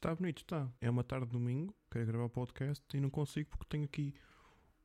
está bonito, está. É uma tarde de domingo, quero gravar o podcast e não consigo porque tenho aqui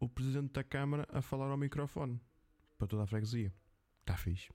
o presidente da Câmara a falar ao microfone para toda a freguesia. Está fixe.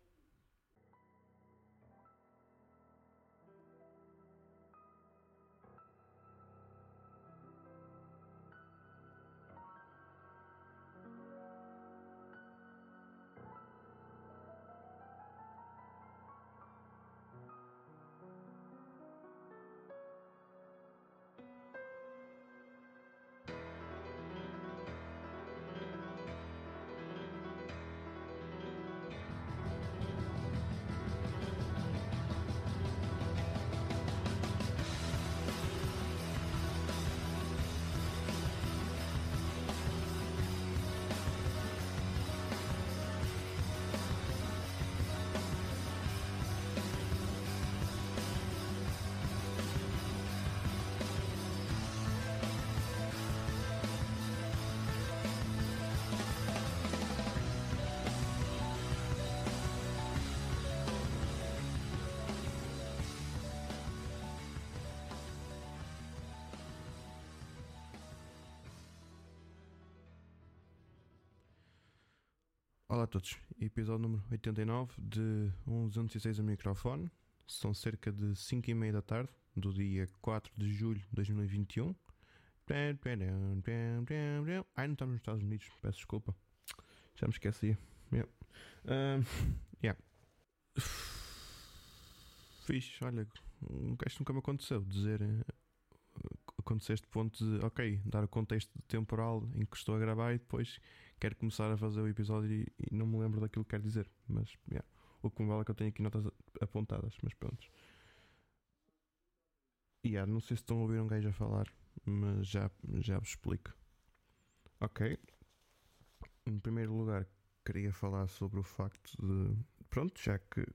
Olá a todos, episódio número 89 de 1206 a microfone. São cerca de 5 e meia da tarde do dia 4 de julho de 2021. Ai, não estamos nos Estados Unidos, peço desculpa. Já me esqueci. Yeah. Um, yeah. Fiz, olha, isto nunca me aconteceu dizer aconteceu este ponto de, ok, dar o contexto temporal em que estou a gravar e depois quero começar a fazer o episódio e, e não me lembro daquilo que quero dizer. Mas, yeah, o que me vale é que eu tenho aqui notas apontadas, mas pronto. Yeah, não sei se estão a ouvir um gajo a falar, mas já, já vos explico. Ok. Em primeiro lugar, queria falar sobre o facto de. Pronto, já que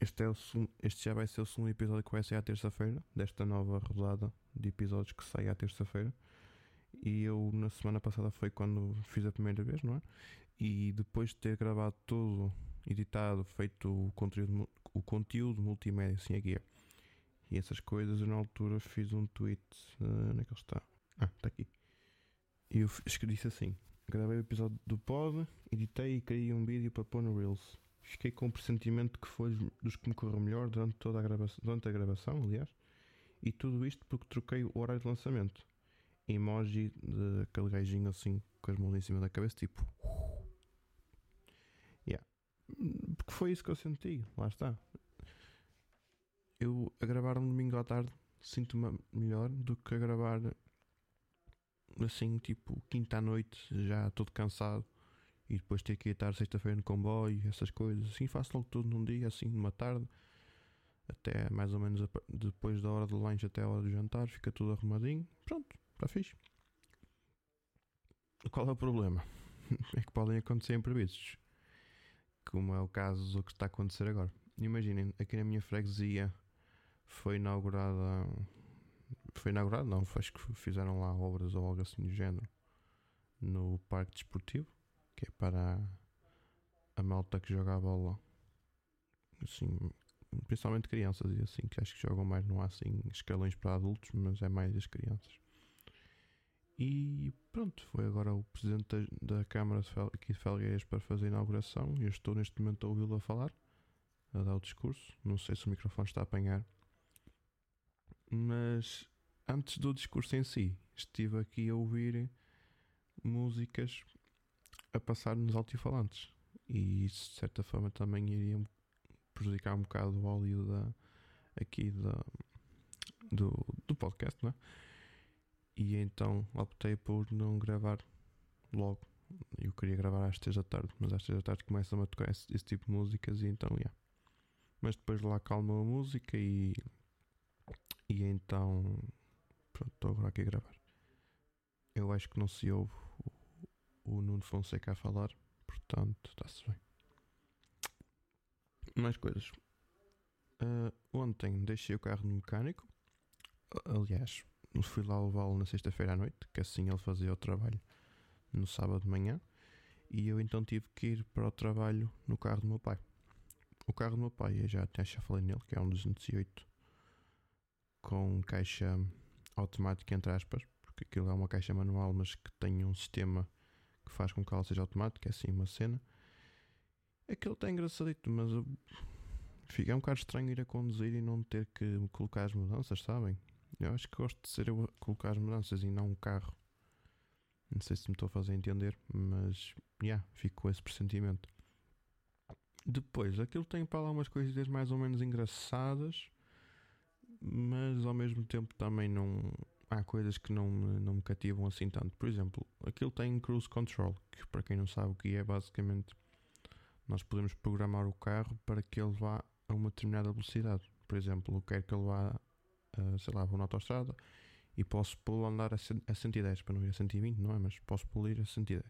este, é o, este já vai ser o segundo episódio que vai sair à terça-feira, desta nova rodada de episódios que sai à terça-feira. E eu, na semana passada, foi quando fiz a primeira vez, não é? E depois de ter gravado tudo, editado, feito o conteúdo, o conteúdo multimédia, assim a guia e essas coisas, eu na altura fiz um tweet. Uh, onde é que ele está? Ah, está aqui. E eu escrevi assim: gravei o episódio do pod, editei e criei um vídeo para pôr no Reels. Fiquei com o pressentimento que foi dos que me correu melhor durante toda a gravação, durante a gravação, aliás. E tudo isto porque troquei o horário de lançamento. Emoji de aquele gajinho assim com as mãos em cima da cabeça, tipo. Yeah. Porque foi isso que eu senti, lá está. Eu a gravar um domingo à tarde sinto-me melhor do que a gravar assim, tipo, quinta à noite, já todo cansado e depois ter que ir estar sexta-feira no comboio, essas coisas. Assim faço logo tudo num dia, assim, numa tarde, até mais ou menos depois da hora do lanche até a hora do jantar, fica tudo arrumadinho. Pronto, está fixe. Qual é o problema? É que podem acontecer imprevistos, como é o caso do que está a acontecer agora. Imaginem, aqui na minha freguesia foi inaugurada. Foi inaugurada, não, acho que fizeram lá obras ou algo assim do género no parque desportivo que é para a malta que joga a bola, assim, principalmente crianças e assim, que acho que jogam mais, não há assim escalões para adultos, mas é mais as crianças. E pronto, foi agora o presidente da, da Câmara aqui de Felgueiras para fazer a inauguração. Eu estou neste momento a ouvi-lo a falar, a dar o discurso. Não sei se o microfone está a apanhar, mas antes do discurso em si, estive aqui a ouvir músicas a passar nos altifalantes. E isso de certa forma também iria prejudicar um bocado o óleo da, aqui da, do, do podcast, não é? E então optei por não gravar logo. Eu queria gravar às 3 da tarde, mas às 3 da tarde começam a tocar esse, esse tipo de músicas e então, yeah. Mas depois lá calma a música e, e então, pronto, estou agora aqui a gravar. Eu acho que não se ouve o Nuno Fonseca a falar, portanto está-se bem. Mais coisas. Uh, ontem deixei o carro no mecânico. Aliás, fui lá levá-lo na sexta-feira à noite, que assim ele fazia o trabalho no sábado de manhã. E eu então tive que ir para o trabalho no carro do meu pai. O carro do meu pai, eu já, já falei nele, que é um 208 com caixa automática, entre aspas, porque aquilo é uma caixa manual, mas que tem um sistema que faz com que ela seja automática, é assim uma cena. Aquilo está engraçadito, mas eu... fica um bocado estranho ir a conduzir e não ter que colocar as mudanças, sabem? Eu acho que gosto de ser eu a colocar as mudanças e não um carro. Não sei se me estou a fazer entender, mas já, yeah, fico com esse pressentimento. Depois, aquilo tem para lá umas coisinhas mais ou menos engraçadas, mas ao mesmo tempo também não. Há coisas que não não me cativam assim tanto. Por exemplo, aquilo tem cruise control, que para quem não sabe o que é, basicamente nós podemos programar o carro para que ele vá a uma determinada velocidade. Por exemplo, eu quero que ele vá, uh, sei lá, vou na autostrada e posso pô-lo andar a, 110 para não ir a 120, não é? Mas posso pô-lo ir a 110.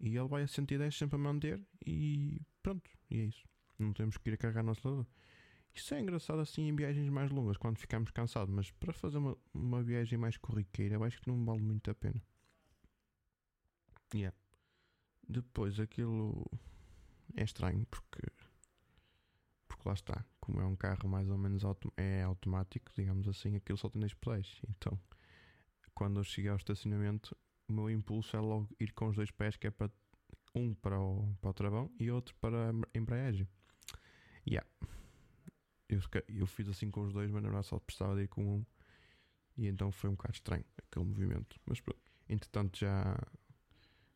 E ele vai a 110 sempre a manter e pronto, e é isso. Não temos que ir a carregar no acelerador. Isso é engraçado assim em viagens mais longas, quando ficamos cansados, mas para fazer uma, uma viagem mais corriqueira, eu acho que não vale muito a pena. Yeah. Depois aquilo é estranho porque porque lá está, como é um carro mais ou menos auto, é automático, digamos assim, aquilo só tem dois pedais. Então, quando eu cheguei ao estacionamento, o meu impulso é logo ir com os dois pés, que é para um para o, para o travão e outro para a embreagem. Yeah. Eu, eu fiz assim com os dois, mas na verdade só precisava de ir com um. E então foi um bocado estranho aquele movimento. Mas pronto. Entretanto já,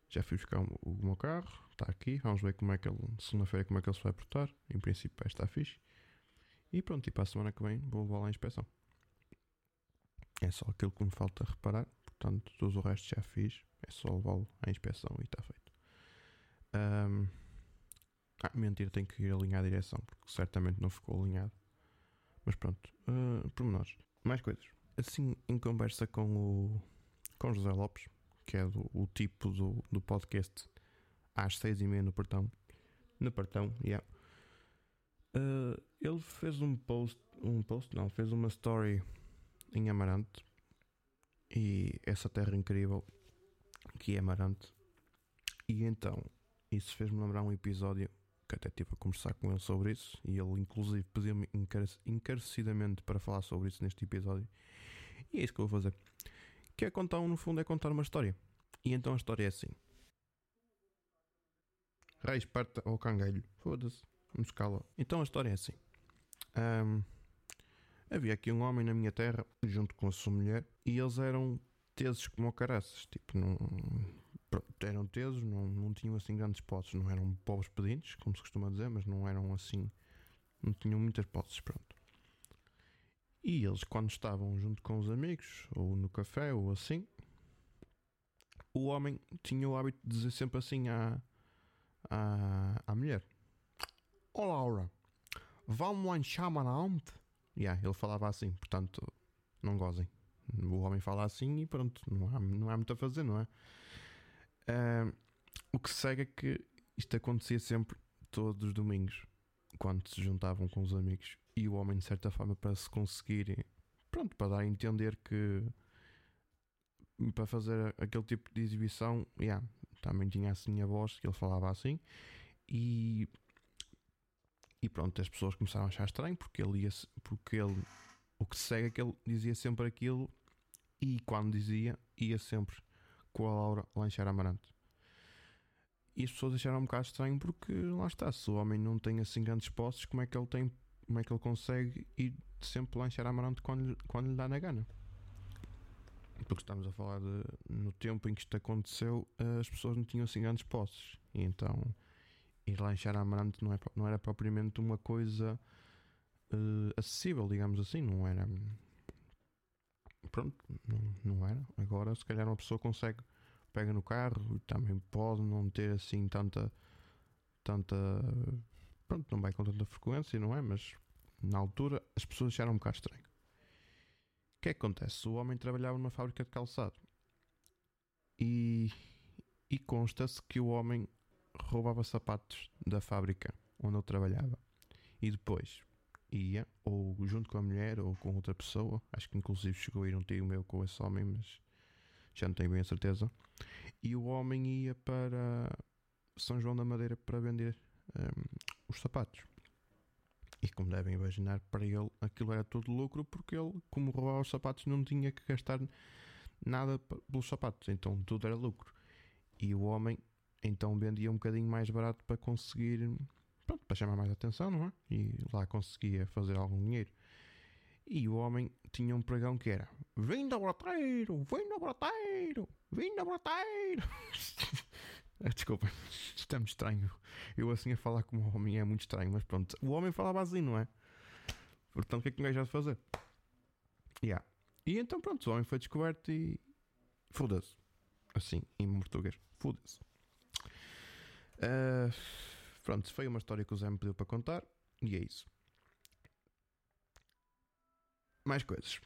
já fui buscar o, o meu carro. Está aqui. Vamos ver como é que ele, segunda-feira, como é que ele se vai portar. Em princípio vai estar fixe. E pronto, e para a semana que vem vou levar lá a inspeção. É só aquilo que me falta reparar. Portanto, todo o resto já fiz. É só levá-lo à inspeção e está feito. Um, ah, mentira, tenho que ir alinhar a direção, porque certamente não ficou alinhado. Mas pronto, uh, pormenores. Mais coisas. Assim, em conversa com o com José Lopes, que é do, o tipo do, do podcast, às seis e meia no Portão. No Portão, yeah. Uh, ele fez um post, um post, não, fez uma story em Amarante e essa terra incrível que é Amarante. E então isso fez-me lembrar um episódio até estive a conversar com ele sobre isso e ele inclusive pediu-me encarecidamente para falar sobre isso neste episódio. E é isso que eu vou fazer. Que é contar, no fundo, é contar uma história. E então a história é assim. Rei Esparta ou Cangalho. Foda-se. Vamos escala. Então a história é assim. Um, havia aqui um homem na minha terra, junto com a sua mulher, e eles eram tesos como caraças. Tipo, não eram tesos, não, não tinham assim grandes posses, não eram pobres pedintes, como se costuma dizer, mas não eram assim, não tinham muitas posses, pronto. E eles, quando estavam junto com os amigos, ou no café, ou assim, o homem tinha o hábito de dizer sempre assim à, à, à mulher: Ó oh, Laura, vamos lanchar amarante? Yeah, ele falava assim, portanto, não gozem. O homem fala assim e pronto, não há, não há muito a fazer, não é? O que segue é que isto acontecia sempre todos os domingos, quando se juntavam com os amigos. E o homem, de certa forma, para se conseguir, pronto, para dar a entender que para fazer aquele tipo de exibição, yeah, também tinha assim a voz, que ele falava assim, e, e pronto, as pessoas começaram a achar estranho porque ele ia, porque ele, o que segue é que ele dizia sempre aquilo, e quando dizia, ia sempre com a Laura lanchar amarante. E as pessoas acharam um bocado estranho porque lá está, se o homem não tem assim grandes posses, como é que ele tem, como é que ele consegue ir sempre lanchar amarante quando, quando lhe dá na gana? Porque estamos a falar de no tempo em que isto aconteceu, as pessoas não tinham assim grandes posses. E então ir lanchar amarante não, é, não era propriamente uma coisa uh, acessível, digamos assim, não era pronto, não, era. Agora, se calhar, uma pessoa consegue, pega no carro e também pode não ter assim tanta. tanta. Pronto, não vai com tanta frequência, não é? Mas na altura as pessoas acharam um bocado estranho. O que é que acontece? O homem trabalhava numa fábrica de calçado e, e consta-se que o homem roubava sapatos da fábrica onde ele trabalhava e depois ia, ou junto com a mulher, ou com outra pessoa. Acho que inclusive chegou a ir um tio meu com esse homem, mas já não tenho bem a certeza. E o homem ia para São João da Madeira para vender um, os sapatos. E como devem imaginar, para ele aquilo era tudo lucro porque ele, como roubava os sapatos, não tinha que gastar nada pelos sapatos, então tudo era lucro. E o homem então vendia um bocadinho mais barato para conseguir, pronto, para chamar mais atenção, não é? E lá conseguia fazer algum dinheiro. E o homem tinha um pregão que era: Vinda broteiro, vinda broteiro, vinda broteiro. Desculpa, isto é muito estranho. Eu assim a falar como homem é muito estranho, mas pronto. O homem falava assim, não é? Portanto, o que é que um gajo de fazer? Yeah. E então pronto, o homem foi descoberto e. Foda-se. Assim, em português. Foda-se. Uh, pronto, foi uma história que o Zé me pediu para contar e é isso. Mais coisas.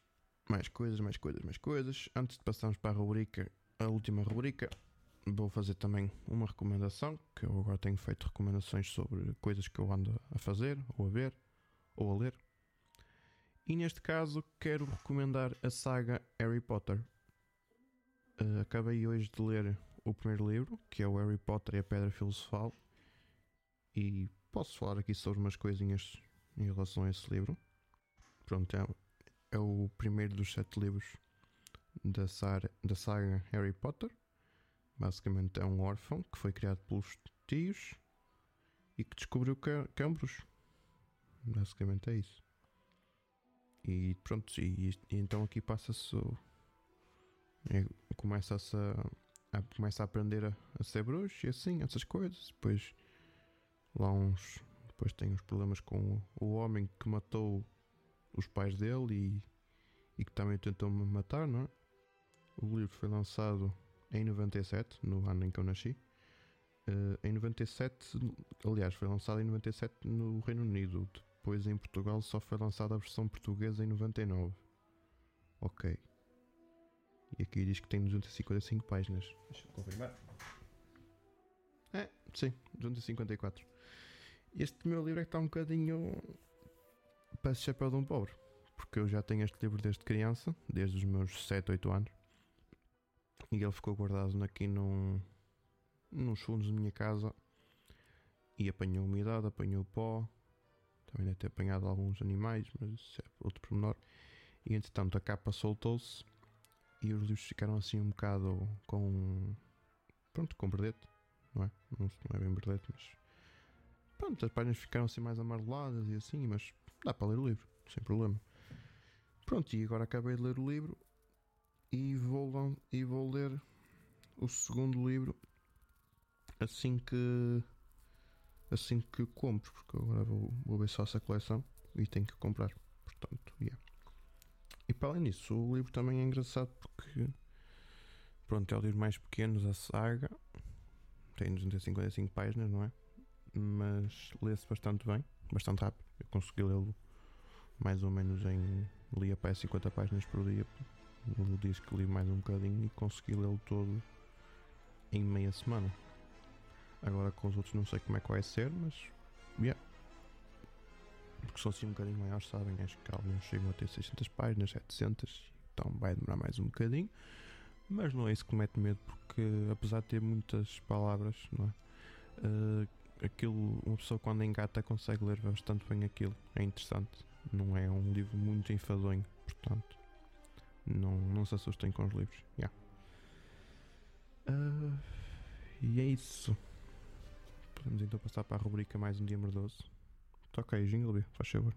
Mais coisas, mais coisas, mais coisas. Antes de passarmos para a rubrica, a última rubrica, vou fazer também uma recomendação, que eu agora tenho feito recomendações sobre coisas que eu ando a fazer, ou a ver, ou a ler. E neste caso quero recomendar a saga Harry Potter. Uh, acabei hoje de ler o primeiro livro, que é o Harry Potter e a Pedra Filosofal, e posso falar aqui sobre umas coisinhas em relação a esse livro. Pronto, é, é o primeiro dos sete livros da saga, da saga Harry Potter. Basicamente é um órfão que foi criado pelos tios e que descobriu que é um bruxo. Basicamente é isso. E pronto, e, e então aqui passa-se. É, começa-se a, a, começa a aprender a, a, ser bruxo e assim, essas coisas. Depois lá uns. Depois tem uns problemas com o, homem que matou os pais dele e, e que também tentou me matar, não é? O livro foi lançado em 97, no ano em que eu nasci. Uh, em 97, aliás, foi lançado em 97 no Reino Unido. Depois em Portugal só foi lançada a versão portuguesa em 99. Ok. E aqui diz que tem 255 páginas. Deixa eu confirmar. É, sim, 254. Este meu livro é que está um bocadinho. Parece chapéu de um pobre. Porque eu já tenho este livro desde criança, desde os meus 7, 8 anos. E ele ficou guardado aqui num, nos fundos da minha casa. E apanhou umidade, apanhou pó. Também deve ter apanhado alguns animais, mas isso é outro pormenor. E entretanto a capa soltou-se e os livros ficaram assim um bocado com. Pronto, com berdete, não é? Não, não é bem berdete, mas. Pronto, as páginas ficaram assim mais amareladas e assim, mas dá para ler o livro, sem problema. Pronto, e agora acabei de ler o livro e vou, e vou ler o segundo livro assim que assim que compro, porque agora vou, vou ver só essa coleção e tenho que comprar. Portanto, yeah. E para além disso, o livro também é engraçado porque pronto, é o livro mais pequeno da saga. Tem 255 páginas, não é? Mas lê-se bastante bem, bastante rápido. Eu consegui lê-lo mais ou menos em. lia para 50 páginas por dia no diz que li mais um bocadinho e consegui lê-lo todo em meia semana. Agora com os outros não sei como é que vai ser, mas. Yeah. Porque são assim um bocadinho maiores, sabem? Acho que alguns chegam a ter 600 páginas, 700, então vai demorar mais um bocadinho. Mas não é isso que mete medo, porque apesar de ter muitas palavras, não é? Uh, aquilo, uma pessoa quando engata consegue ler bastante bem aquilo. É interessante. Não é um livro muito enfadonho, portanto. Não, não se assustem com os livros. Yeah. Uh, e é isso. Podemos então passar para a rubrica mais um dia merdoso. Toca aí, Jingle, faz favor.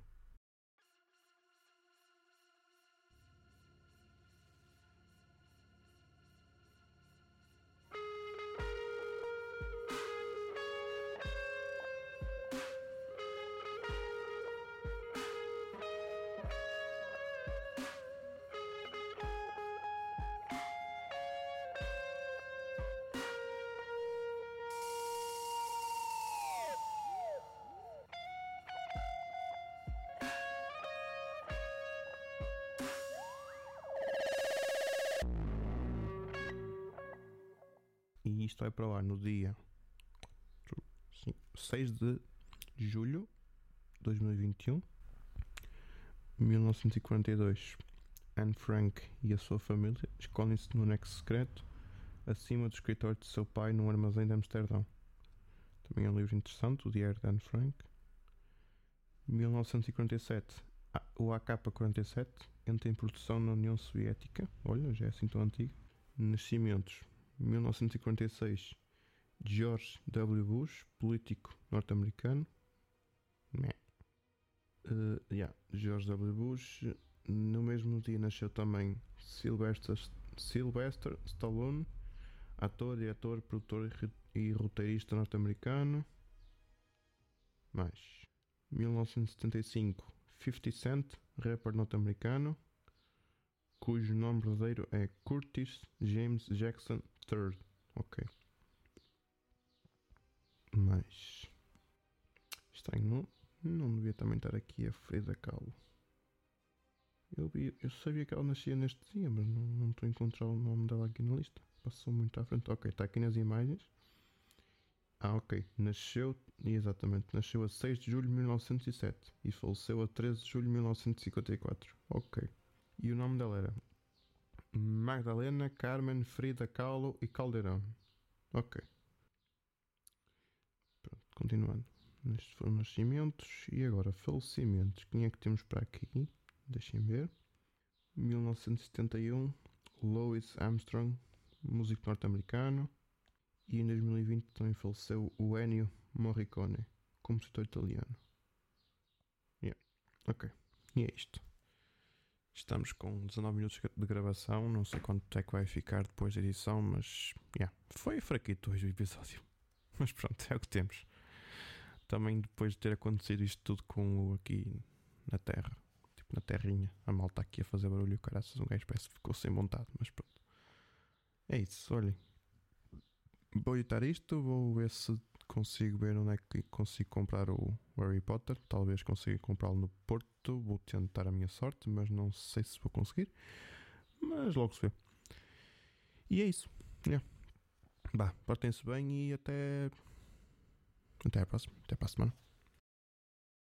Isto vai para o ar no dia 6 de julho de 2021. 1942. Anne Frank e a sua família escondem-se no anexo secreto acima do escritório de seu pai num armazém de Amsterdão. Também é um livro interessante, o Diário de Anne Frank. 1947, o AK-47 entra em produção na União Soviética. Olha, já é assim tão antigo. Nascimentos: 1946, George W. Bush, político norte-americano. Uh, yeah, George W. Bush. No mesmo dia nasceu também Sylvester, Sylvester Stallone, ator, diretor, produtor e roteirista norte-americano. Mais 1975, 50 Cent, rapper norte-americano, cujo nome verdadeiro é Curtis James Jackson III. Ok. Mas. Estranho, não, não devia também estar aqui a Frida Kahlo. Eu, vi, eu sabia que ela nascia neste dia, mas não, não estou a encontrar o nome dela aqui na lista. Passou muito à frente. Ok, está aqui nas imagens. Ah, ok. Nasceu, exatamente, nasceu a 6 de julho de 1907 e faleceu a 13 de julho de 1954. Ok. E o nome dela era Magdalena Carmen Frida Kahlo e Caldeirão. Ok. Pronto, continuando. Estes foram nascimentos e agora falecimentos. Quem é que temos para aqui? Deixem ver. 1971, Louis Armstrong, músico norte-americano. E em 2020 também faleceu o Ennio Morricone, compositor italiano. Yeah. Ok. E é isto. Estamos com 19 minutos de gravação. Não sei quanto é que vai ficar depois da edição, mas yeah. foi fraquito hoje o episódio. Mas pronto, é o que temos. Também depois de ter acontecido isto tudo com o aqui na Terra, tipo na terrinha, a malta aqui a fazer barulho, caraças, um gajo parece que ficou sem vontade, mas pronto. É isso, olhem. Vou editar isto, vou ver se consigo ver onde é que consigo comprar o Harry Potter. Talvez consiga comprá-lo no Porto. Vou tentar a minha sorte, mas não sei se vou conseguir. Mas logo se vê. E é isso. Yeah. Bah, portem-se bem e até. Até a próxima. Até para a semana.